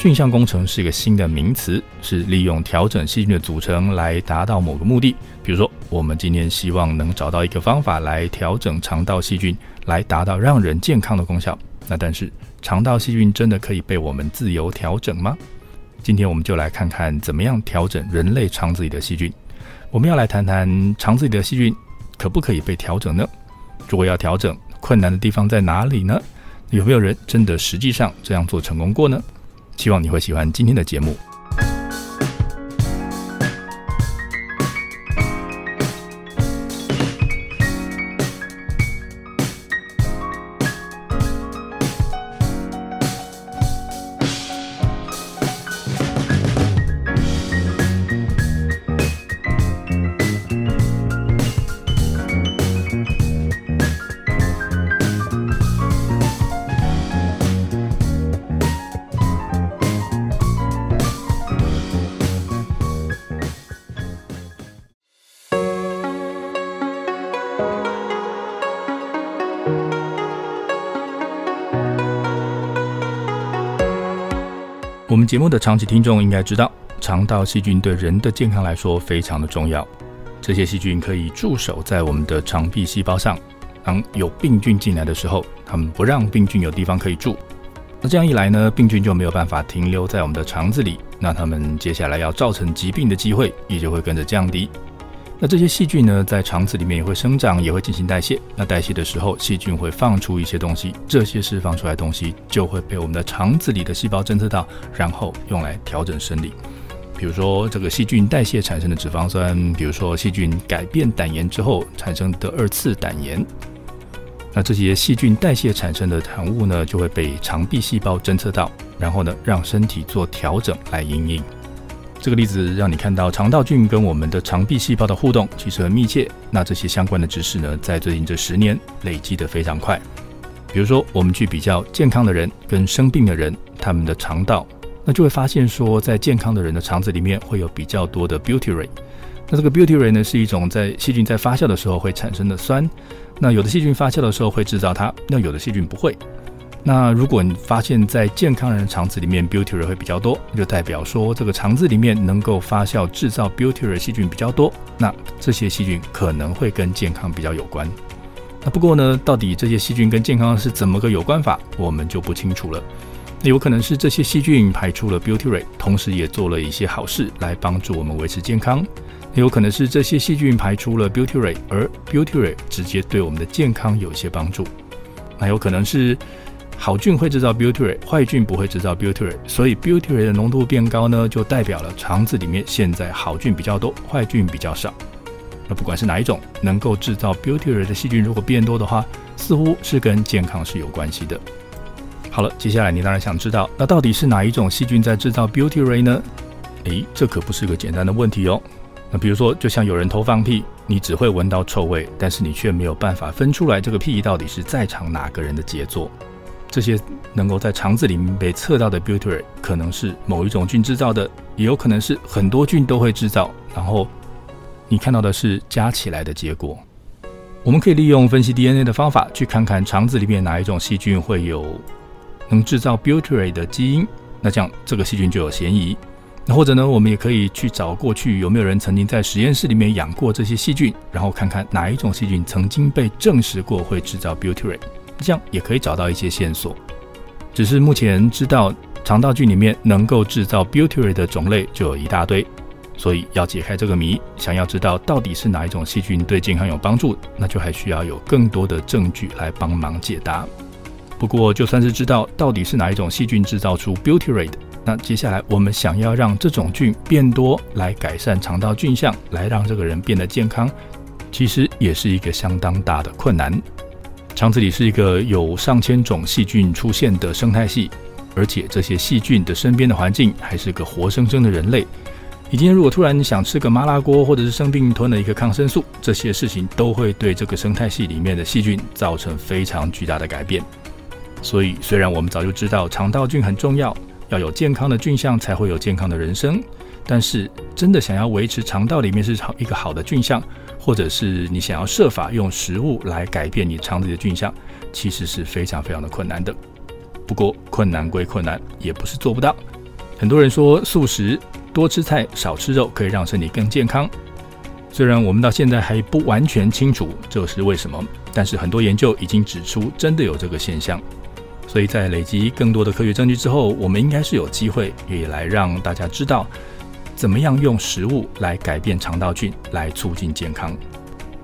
菌相工程是一个新的名词，是利用调整细菌的组成来达到某个目的。比如说，我们今天希望能找到一个方法来调整肠道细菌，来达到让人健康的功效。那但是，肠道细菌真的可以被我们自由调整吗？今天我们就来看看怎么样调整人类肠子里的细菌。我们要来谈谈肠子里的细菌可不可以被调整呢？如果要调整，困难的地方在哪里呢？有没有人真的实际上这样做成功过呢？希望你会喜欢今天的节目。目的长期听众应该知道，肠道细菌对人的健康来说非常的重要。这些细菌可以驻守在我们的肠壁细胞上，当有病菌进来的时候，它们不让病菌有地方可以住。那这样一来呢，病菌就没有办法停留在我们的肠子里，那它们接下来要造成疾病的机会也就会跟着降低。那这些细菌呢，在肠子里面也会生长，也会进行代谢。那代谢的时候，细菌会放出一些东西，这些释放出来的东西就会被我们的肠子里的细胞侦测到，然后用来调整生理。比如说，这个细菌代谢产生的脂肪酸，比如说细菌改变胆盐之后产生的二次胆盐。那这些细菌代谢产生的产物呢，就会被肠壁细胞侦测到，然后呢，让身体做调整来应应。这个例子让你看到肠道菌跟我们的肠壁细胞的互动其实很密切。那这些相关的知识呢，在最近这十年累积得非常快。比如说，我们去比较健康的人跟生病的人，他们的肠道，那就会发现说，在健康的人的肠子里面会有比较多的 butyrate。那这个 butyrate 呢，是一种在细菌在发酵的时候会产生的酸。那有的细菌发酵的时候会制造它，那有的细菌不会。那如果你发现，在健康人的肠子里面 butyrate 会比较多，就代表说这个肠子里面能够发酵制造 butyrate 细菌比较多，那这些细菌可能会跟健康比较有关。那不过呢，到底这些细菌跟健康是怎么个有关法，我们就不清楚了。那有可能是这些细菌排出了 butyrate，同时也做了一些好事来帮助我们维持健康。有可能是这些细菌排出了 butyrate，而 butyrate 直接对我们的健康有一些帮助。那有可能是。好菌会制造 butyrate，坏菌不会制造 butyrate，所以 butyrate 的浓度变高呢，就代表了肠子里面现在好菌比较多，坏菌比较少。那不管是哪一种能够制造 butyrate 的细菌，如果变多的话，似乎是跟健康是有关系的。好了，接下来你当然想知道，那到底是哪一种细菌在制造 butyrate 呢？诶，这可不是个简单的问题哦。那比如说，就像有人偷放屁，你只会闻到臭味，但是你却没有办法分出来这个屁到底是在场哪个人的杰作。这些能够在肠子里面被测到的 butyrate 可能是某一种菌制造的，也有可能是很多菌都会制造。然后你看到的是加起来的结果。我们可以利用分析 DNA 的方法，去看看肠子里面哪一种细菌会有能制造 butyrate 的基因，那这样这个细菌就有嫌疑。那或者呢，我们也可以去找过去有没有人曾经在实验室里面养过这些细菌，然后看看哪一种细菌曾经被证实过会制造 butyrate，这样也可以找到一些线索。只是目前知道肠道菌里面能够制造 butyrate 的种类就有一大堆。所以要解开这个谜，想要知道到底是哪一种细菌对健康有帮助，那就还需要有更多的证据来帮忙解答。不过，就算是知道到底是哪一种细菌制造出 butyrate，那接下来我们想要让这种菌变多，来改善肠道菌相，来让这个人变得健康，其实也是一个相当大的困难。肠子里是一个有上千种细菌出现的生态系，而且这些细菌的身边的环境还是个活生生的人类。你今天如果突然想吃个麻辣锅，或者是生病吞了一个抗生素，这些事情都会对这个生态系里面的细菌造成非常巨大的改变。所以，虽然我们早就知道肠道菌很重要，要有健康的菌相才会有健康的人生，但是真的想要维持肠道里面是一个好的菌相，或者是你想要设法用食物来改变你肠子里的菌相，其实是非常非常的困难的。不过，困难归困难，也不是做不到。很多人说素食。多吃菜少吃肉可以让身体更健康。虽然我们到现在还不完全清楚这是为什么，但是很多研究已经指出真的有这个现象。所以在累积更多的科学证据之后，我们应该是有机会也来让大家知道，怎么样用食物来改变肠道菌，来促进健康。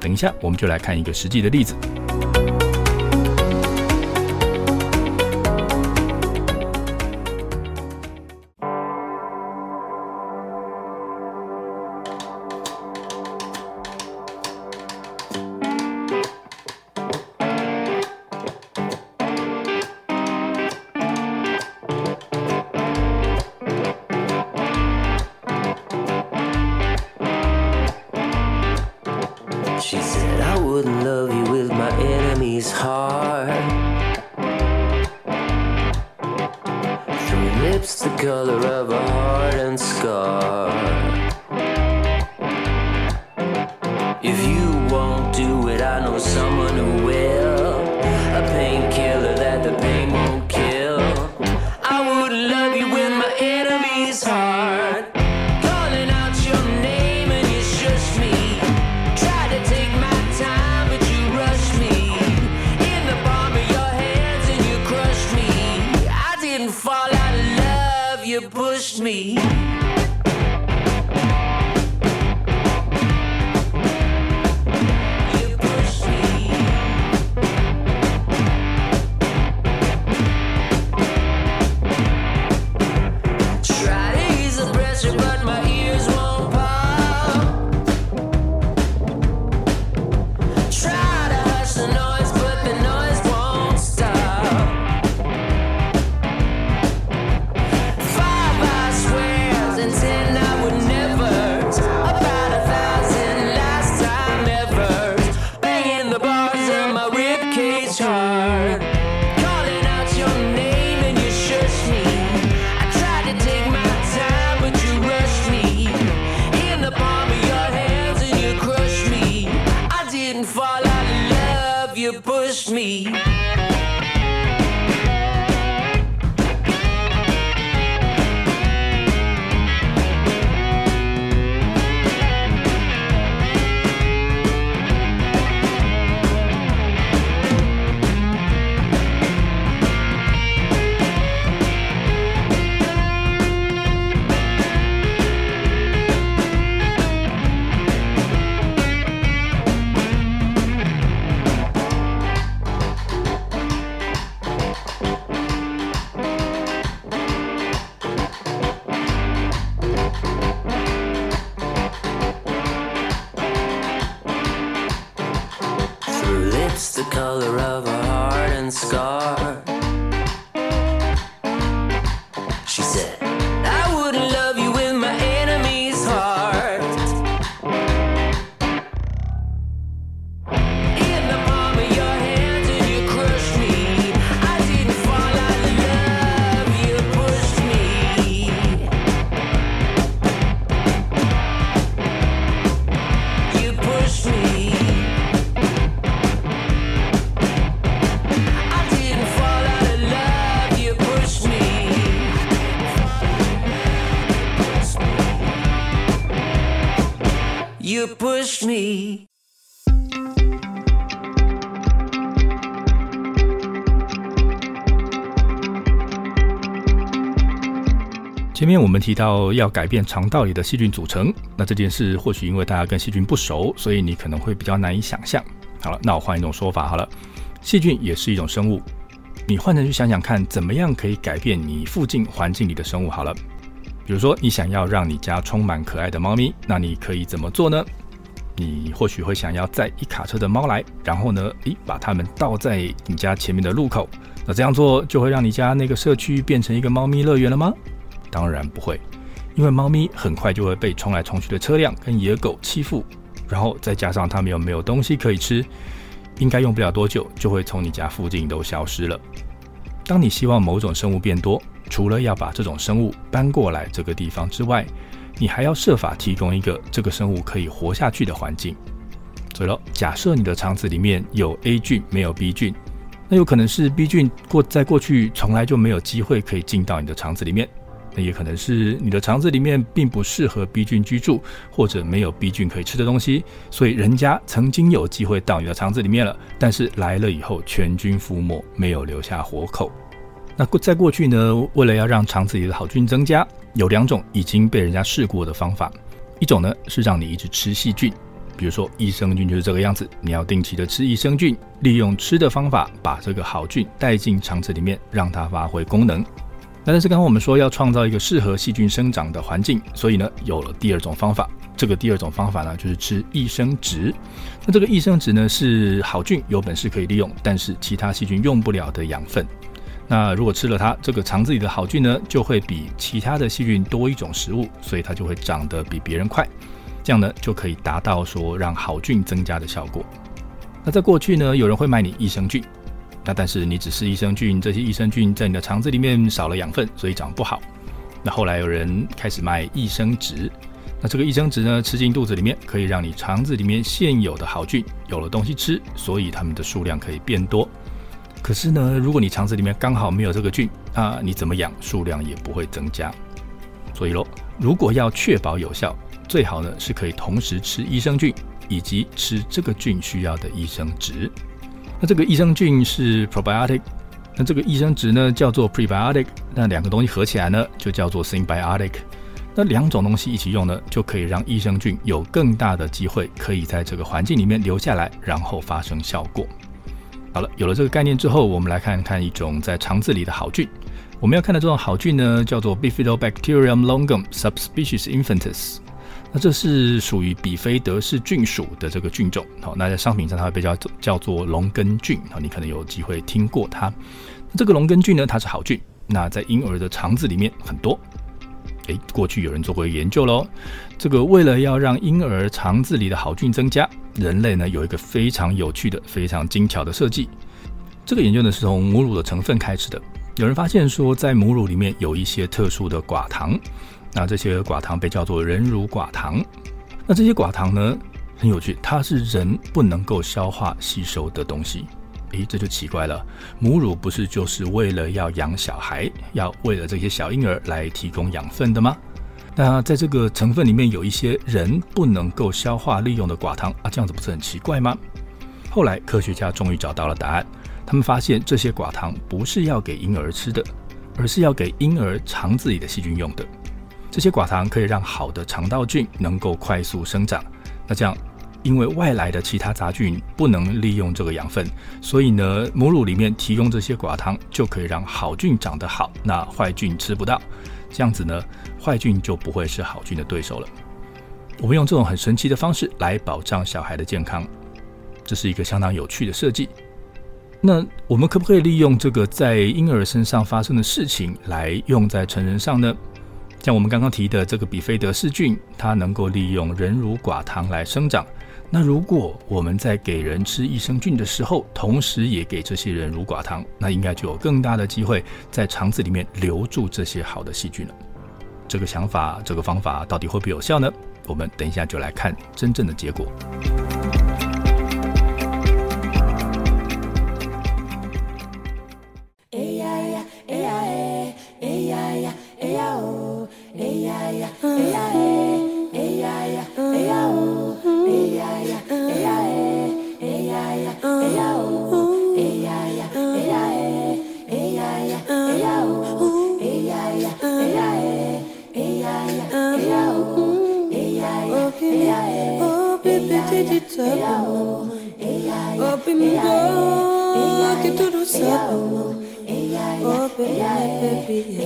等一下，我们就来看一个实际的例子。lips the color of a and scar. If you won't do it, I know someone who will. You push me. 前面我们提到要改变肠道里的细菌组成，那这件事或许因为大家跟细菌不熟，所以你可能会比较难以想象。好了，那我换一种说法好了，细菌也是一种生物，你换成去想想看，怎么样可以改变你附近环境里的生物？好了，比如说你想要让你家充满可爱的猫咪，那你可以怎么做呢？你或许会想要载一卡车的猫来，然后呢，诶，把它们倒在你家前面的路口，那这样做就会让你家那个社区变成一个猫咪乐园了吗？当然不会，因为猫咪很快就会被冲来冲去的车辆跟野狗欺负，然后再加上它们又没有东西可以吃，应该用不了多久就会从你家附近都消失了。当你希望某种生物变多，除了要把这种生物搬过来这个地方之外，你还要设法提供一个这个生物可以活下去的环境。所以了，假设你的肠子里面有 A 菌没有 B 菌，那有可能是 B 菌过在过去从来就没有机会可以进到你的肠子里面。那也可能是你的肠子里面并不适合 B 菌居住，或者没有 B 菌可以吃的东西，所以人家曾经有机会到你的肠子里面了，但是来了以后全军覆没，没有留下活口。那过在过去呢，为了要让肠子里的好菌增加，有两种已经被人家试过的方法，一种呢是让你一直吃细菌，比如说益生菌就是这个样子，你要定期的吃益生菌，利用吃的方法把这个好菌带进肠子里面，让它发挥功能。那但是刚刚我们说要创造一个适合细菌生长的环境，所以呢有了第二种方法。这个第二种方法呢就是吃益生值。那这个益生值呢是好菌有本事可以利用，但是其他细菌用不了的养分。那如果吃了它，这个肠子里的好菌呢就会比其他的细菌多一种食物，所以它就会长得比别人快。这样呢就可以达到说让好菌增加的效果。那在过去呢，有人会卖你益生菌。那但是你只是益生菌，这些益生菌在你的肠子里面少了养分，所以长不好。那后来有人开始卖益生值，那这个益生值呢，吃进肚子里面可以让你肠子里面现有的好菌有了东西吃，所以它们的数量可以变多。可是呢，如果你肠子里面刚好没有这个菌，那你怎么养数量也不会增加。所以喽，如果要确保有效，最好呢是可以同时吃益生菌以及吃这个菌需要的益生值。那这个益生菌是 probiotic，那这个益生值呢叫做 prebiotic，那两个东西合起来呢就叫做 symbiotic。那两种东西一起用呢，就可以让益生菌有更大的机会可以在这个环境里面留下来，然后发生效果。好了，有了这个概念之后，我们来看看一种在肠子里的好菌。我们要看的这种好菌呢，叫做 Bifidobacterium longum subspecies infantis。那这是属于比菲德氏菌属的这个菌种，好，那在商品上它会被叫叫做龙根菌，好，你可能有机会听过它。这个龙根菌呢，它是好菌，那在婴儿的肠子里面很多。诶，过去有人做过研究喽，这个为了要让婴儿肠子里的好菌增加，人类呢有一个非常有趣的、非常精巧的设计。这个研究呢是从母乳的成分开始的，有人发现说，在母乳里面有一些特殊的寡糖。那这些寡糖被叫做人乳寡糖。那这些寡糖呢，很有趣，它是人不能够消化吸收的东西。诶，这就奇怪了。母乳不是就是为了要养小孩，要为了这些小婴儿来提供养分的吗？那在这个成分里面有一些人不能够消化利用的寡糖啊，这样子不是很奇怪吗？后来科学家终于找到了答案，他们发现这些寡糖不是要给婴儿吃的，而是要给婴儿肠子里的细菌用的。这些寡糖可以让好的肠道菌能够快速生长。那这样，因为外来的其他杂菌不能利用这个养分，所以呢，母乳里面提供这些寡糖就可以让好菌长得好，那坏菌吃不到。这样子呢，坏菌就不会是好菌的对手了。我们用这种很神奇的方式来保障小孩的健康，这是一个相当有趣的设计。那我们可不可以利用这个在婴儿身上发生的事情来用在成人上呢？像我们刚刚提的这个比菲德氏菌，它能够利用人乳寡糖来生长。那如果我们在给人吃益生菌的时候，同时也给这些人乳寡糖，那应该就有更大的机会在肠子里面留住这些好的细菌了。这个想法，这个方法到底会不会有效呢？我们等一下就来看真正的结果。Oh, baby, I can do the song. Oh, baby, baby,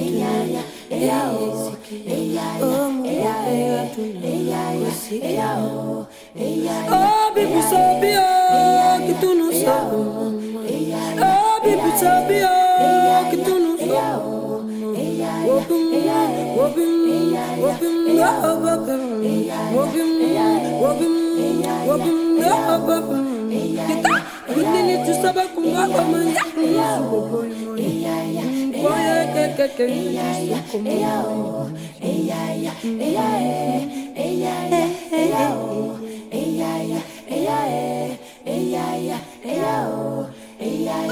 Oh, baby, so be oh, get to know so. Oh, baby, so be oh, get to know so. baby, whooping, whooping, whooping, whooping, whooping, whooping, whooping, whooping. tu saba kuma kamanya Boya keke kenya kuma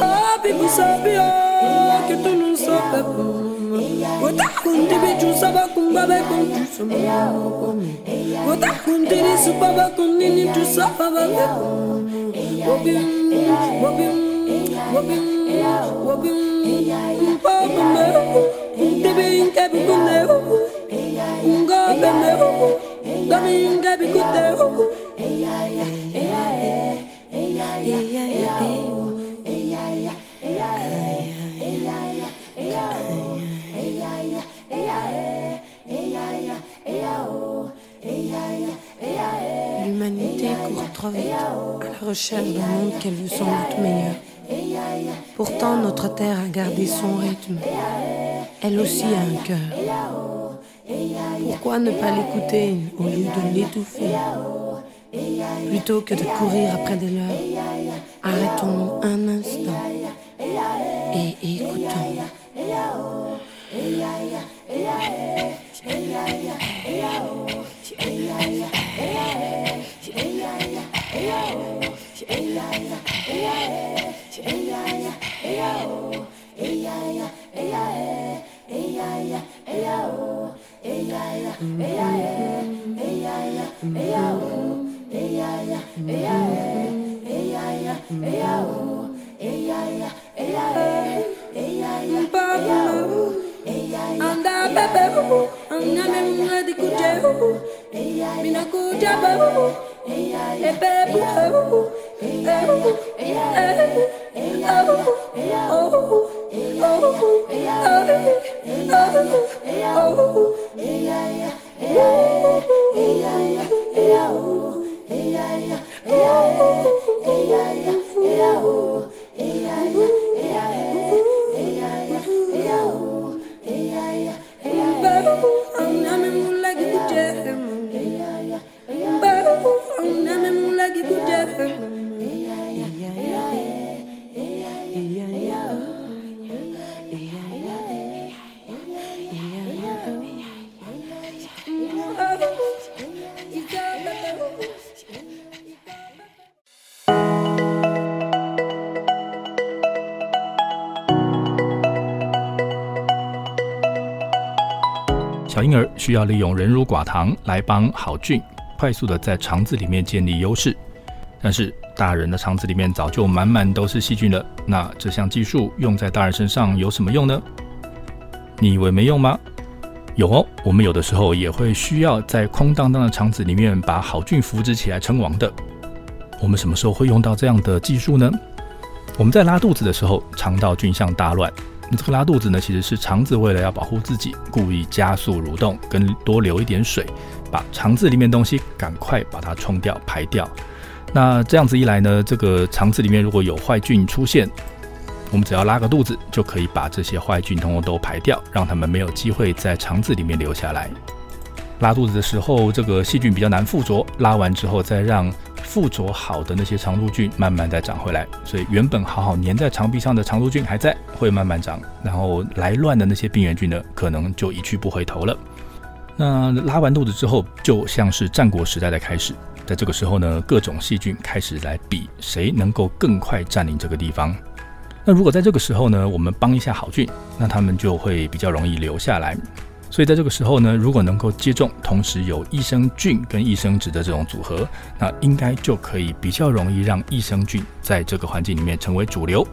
Oh, people sabi oh, que tu não sabe como Ota kunti bichu saba kumba be kunti sumba Ota kunti ni supa ba kunti ni tu saba ba be Gabi, gabi, gabi, gabi, gabi, gabi, gabi, gabi, gabi, gabi, gabi, gabi, gabi, gabi, gabi, gabi, gabi, gabi, recherche d'un monde qu'elle veut sans doute meilleur. Pourtant, notre terre a gardé son rythme. Elle aussi a un cœur. Pourquoi ne pas l'écouter au lieu de l'étouffer? Plutôt que de courir après des leurs, arrêtons-nous un instant et écoutons. 哎呀小婴儿需要利用人乳寡糖来帮好菌快速的在肠子里面建立优势，但是大人的肠子里面早就满满都是细菌了。那这项技术用在大人身上有什么用呢？你以为没用吗？有哦，我们有的时候也会需要在空荡荡的肠子里面把好菌扶植起来称王的。我们什么时候会用到这样的技术呢？我们在拉肚子的时候，肠道菌相大乱。那这个拉肚子呢，其实是肠子为了要保护自己，故意加速蠕动，跟多流一点水，把肠子里面东西赶快把它冲掉、排掉。那这样子一来呢，这个肠子里面如果有坏菌出现，我们只要拉个肚子，就可以把这些坏菌通通都排掉，让他们没有机会在肠子里面留下来。拉肚子的时候，这个细菌比较难附着，拉完之后再让。附着好的那些肠路菌慢慢再长回来，所以原本好好粘在肠壁上的肠路菌还在，会慢慢长。然后来乱的那些病原菌呢，可能就一去不回头了。那拉完肚子之后，就像是战国时代的开始，在这个时候呢，各种细菌开始来比谁能够更快占领这个地方。那如果在这个时候呢，我们帮一下好菌，那他们就会比较容易留下来。所以在这个时候呢，如果能够接种，同时有益生菌跟益生质的这种组合，那应该就可以比较容易让益生菌在这个环境里面成为主流。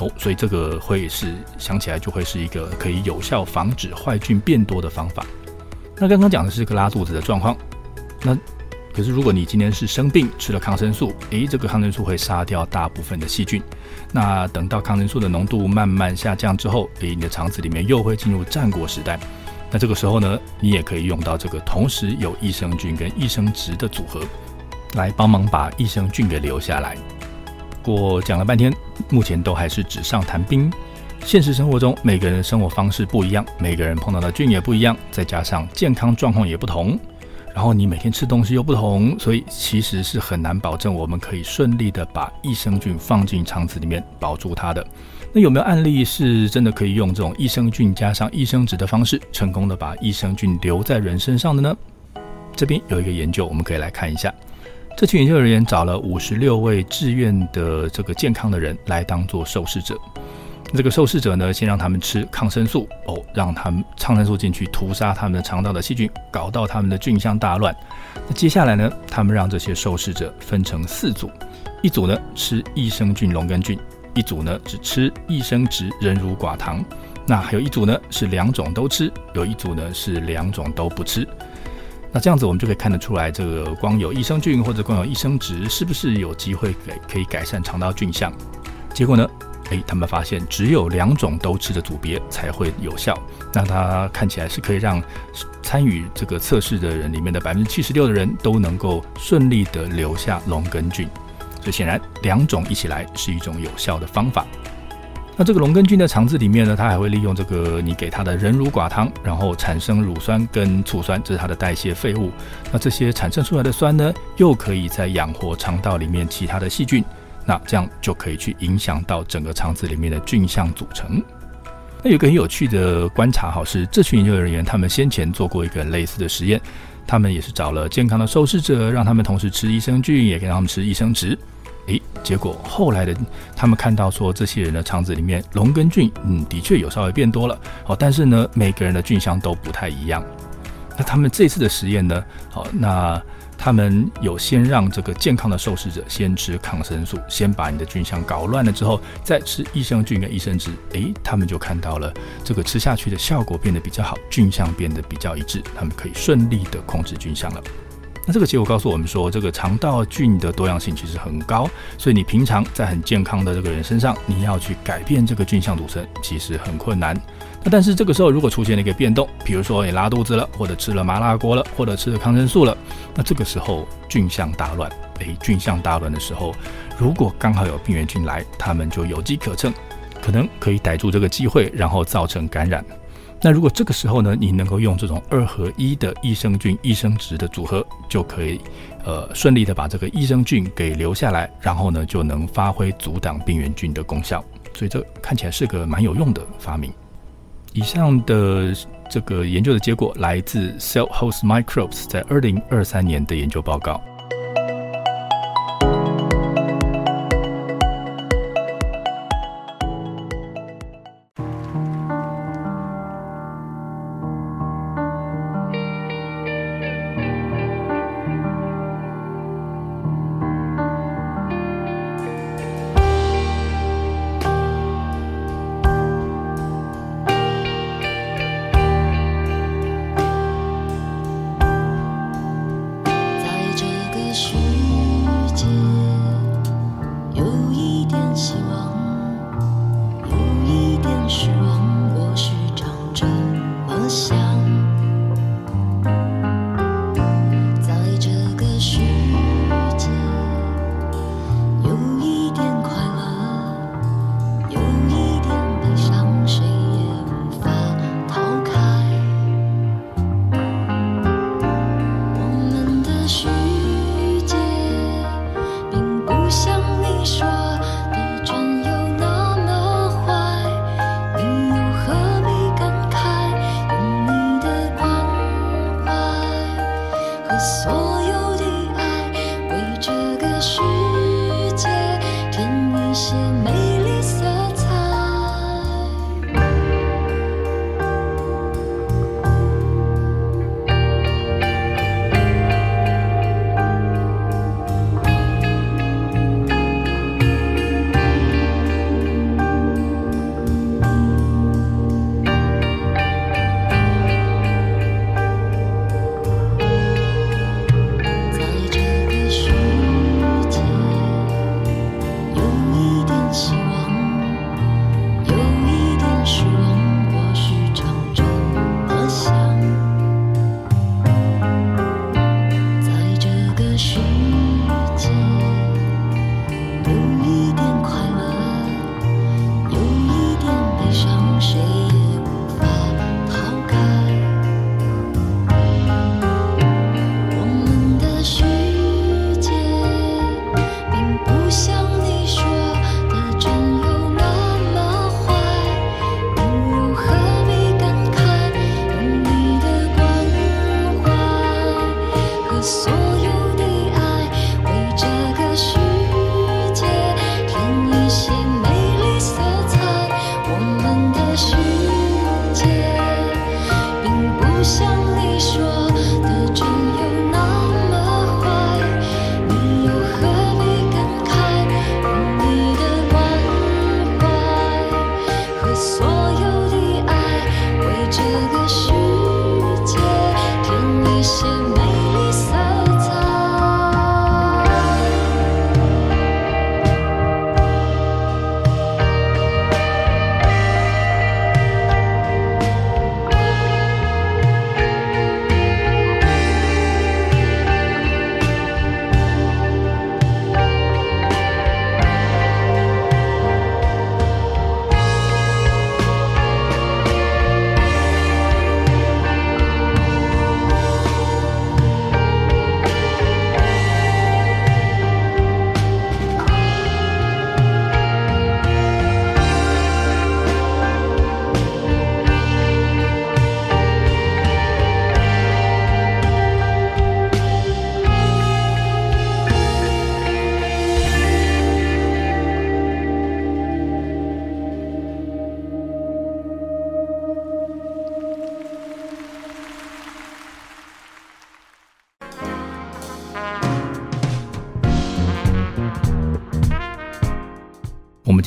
哦，所以这个会是想起来就会是一个可以有效防止坏菌变多的方法。那刚刚讲的是个拉肚子的状况，那可是如果你今天是生病吃了抗生素，诶，这个抗生素会杀掉大部分的细菌。那等到抗生素的浓度慢慢下降之后，诶，你的肠子里面又会进入战国时代。那这个时候呢，你也可以用到这个同时有益生菌跟益生值的组合，来帮忙把益生菌给留下来。过讲了半天，目前都还是纸上谈兵。现实生活中，每个人的生活方式不一样，每个人碰到的菌也不一样，再加上健康状况也不同。然后你每天吃东西又不同，所以其实是很难保证我们可以顺利的把益生菌放进肠子里面保住它的。那有没有案例是真的可以用这种益生菌加上益生值的方式，成功的把益生菌留在人身上的呢？这边有一个研究，我们可以来看一下。这群研究人员找了五十六位志愿的这个健康的人来当做受试者。这个受试者呢，先让他们吃抗生素哦，让他们抗生素进去屠杀他们的肠道的细菌，搞到他们的菌相大乱。那接下来呢，他们让这些受试者分成四组，一组呢吃益生菌龙根菌，一组呢只吃益生值人乳寡糖，那还有一组呢是两种都吃，有一组呢是两种都不吃。那这样子我们就可以看得出来，这个光有益生菌或者光有益生值，是不是有机会给可以改善肠道菌相？结果呢？诶，他们发现只有两种都吃的组别才会有效。那它看起来是可以让参与这个测试的人里面的百分之七十六的人都能够顺利的留下龙根菌。所以显然两种一起来是一种有效的方法。那这个龙根菌的肠子里面呢，它还会利用这个你给它的人乳寡糖，然后产生乳酸跟醋酸，这是它的代谢废物。那这些产生出来的酸呢，又可以在养活肠道里面其他的细菌。那这样就可以去影响到整个肠子里面的菌相组成。那有个很有趣的观察哈，是这群研究人员他们先前做过一个类似的实验，他们也是找了健康的受试者，让他们同时吃益生菌，也给他们吃益生值。诶，结果后来的他们看到说，这些人的肠子里面龙根菌，嗯，的确有稍微变多了。好，但是呢，每个人的菌相都不太一样。那他们这次的实验呢？好，那。他们有先让这个健康的受试者先吃抗生素，先把你的菌相搞乱了之后，再吃益生菌跟益生值，诶，他们就看到了这个吃下去的效果变得比较好，菌相变得比较一致，他们可以顺利的控制菌相了。那这个结果告诉我们说，这个肠道菌的多样性其实很高，所以你平常在很健康的这个人身上，你要去改变这个菌相组成，其实很困难。那但是这个时候如果出现了一个变动，比如说你拉肚子了，或者吃了麻辣锅了，或者吃了抗生素了，那这个时候菌相大乱，诶，菌相大乱的时候，如果刚好有病原菌来，他们就有机可乘，可能可以逮住这个机会，然后造成感染。那如果这个时候呢，你能够用这种二合一的益生菌、益生值的组合，就可以呃顺利的把这个益生菌给留下来，然后呢就能发挥阻挡病原菌的功效。所以这看起来是个蛮有用的发明。以上的这个研究的结果来自 Cell Host Microbes 在二零二三年的研究报告。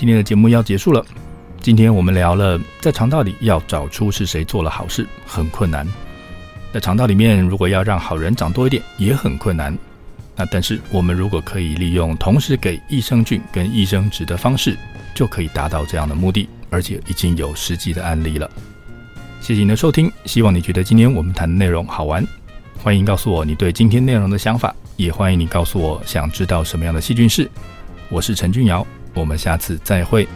今天的节目要结束了。今天我们聊了，在肠道里要找出是谁做了好事很困难，在肠道里面如果要让好人长多一点也很困难。那但是我们如果可以利用同时给益生菌跟益生值的方式，就可以达到这样的目的，而且已经有实际的案例了。谢谢你的收听，希望你觉得今天我们谈的内容好玩。欢迎告诉我你对今天内容的想法，也欢迎你告诉我想知道什么样的细菌是。我是陈俊尧，我们下次再会。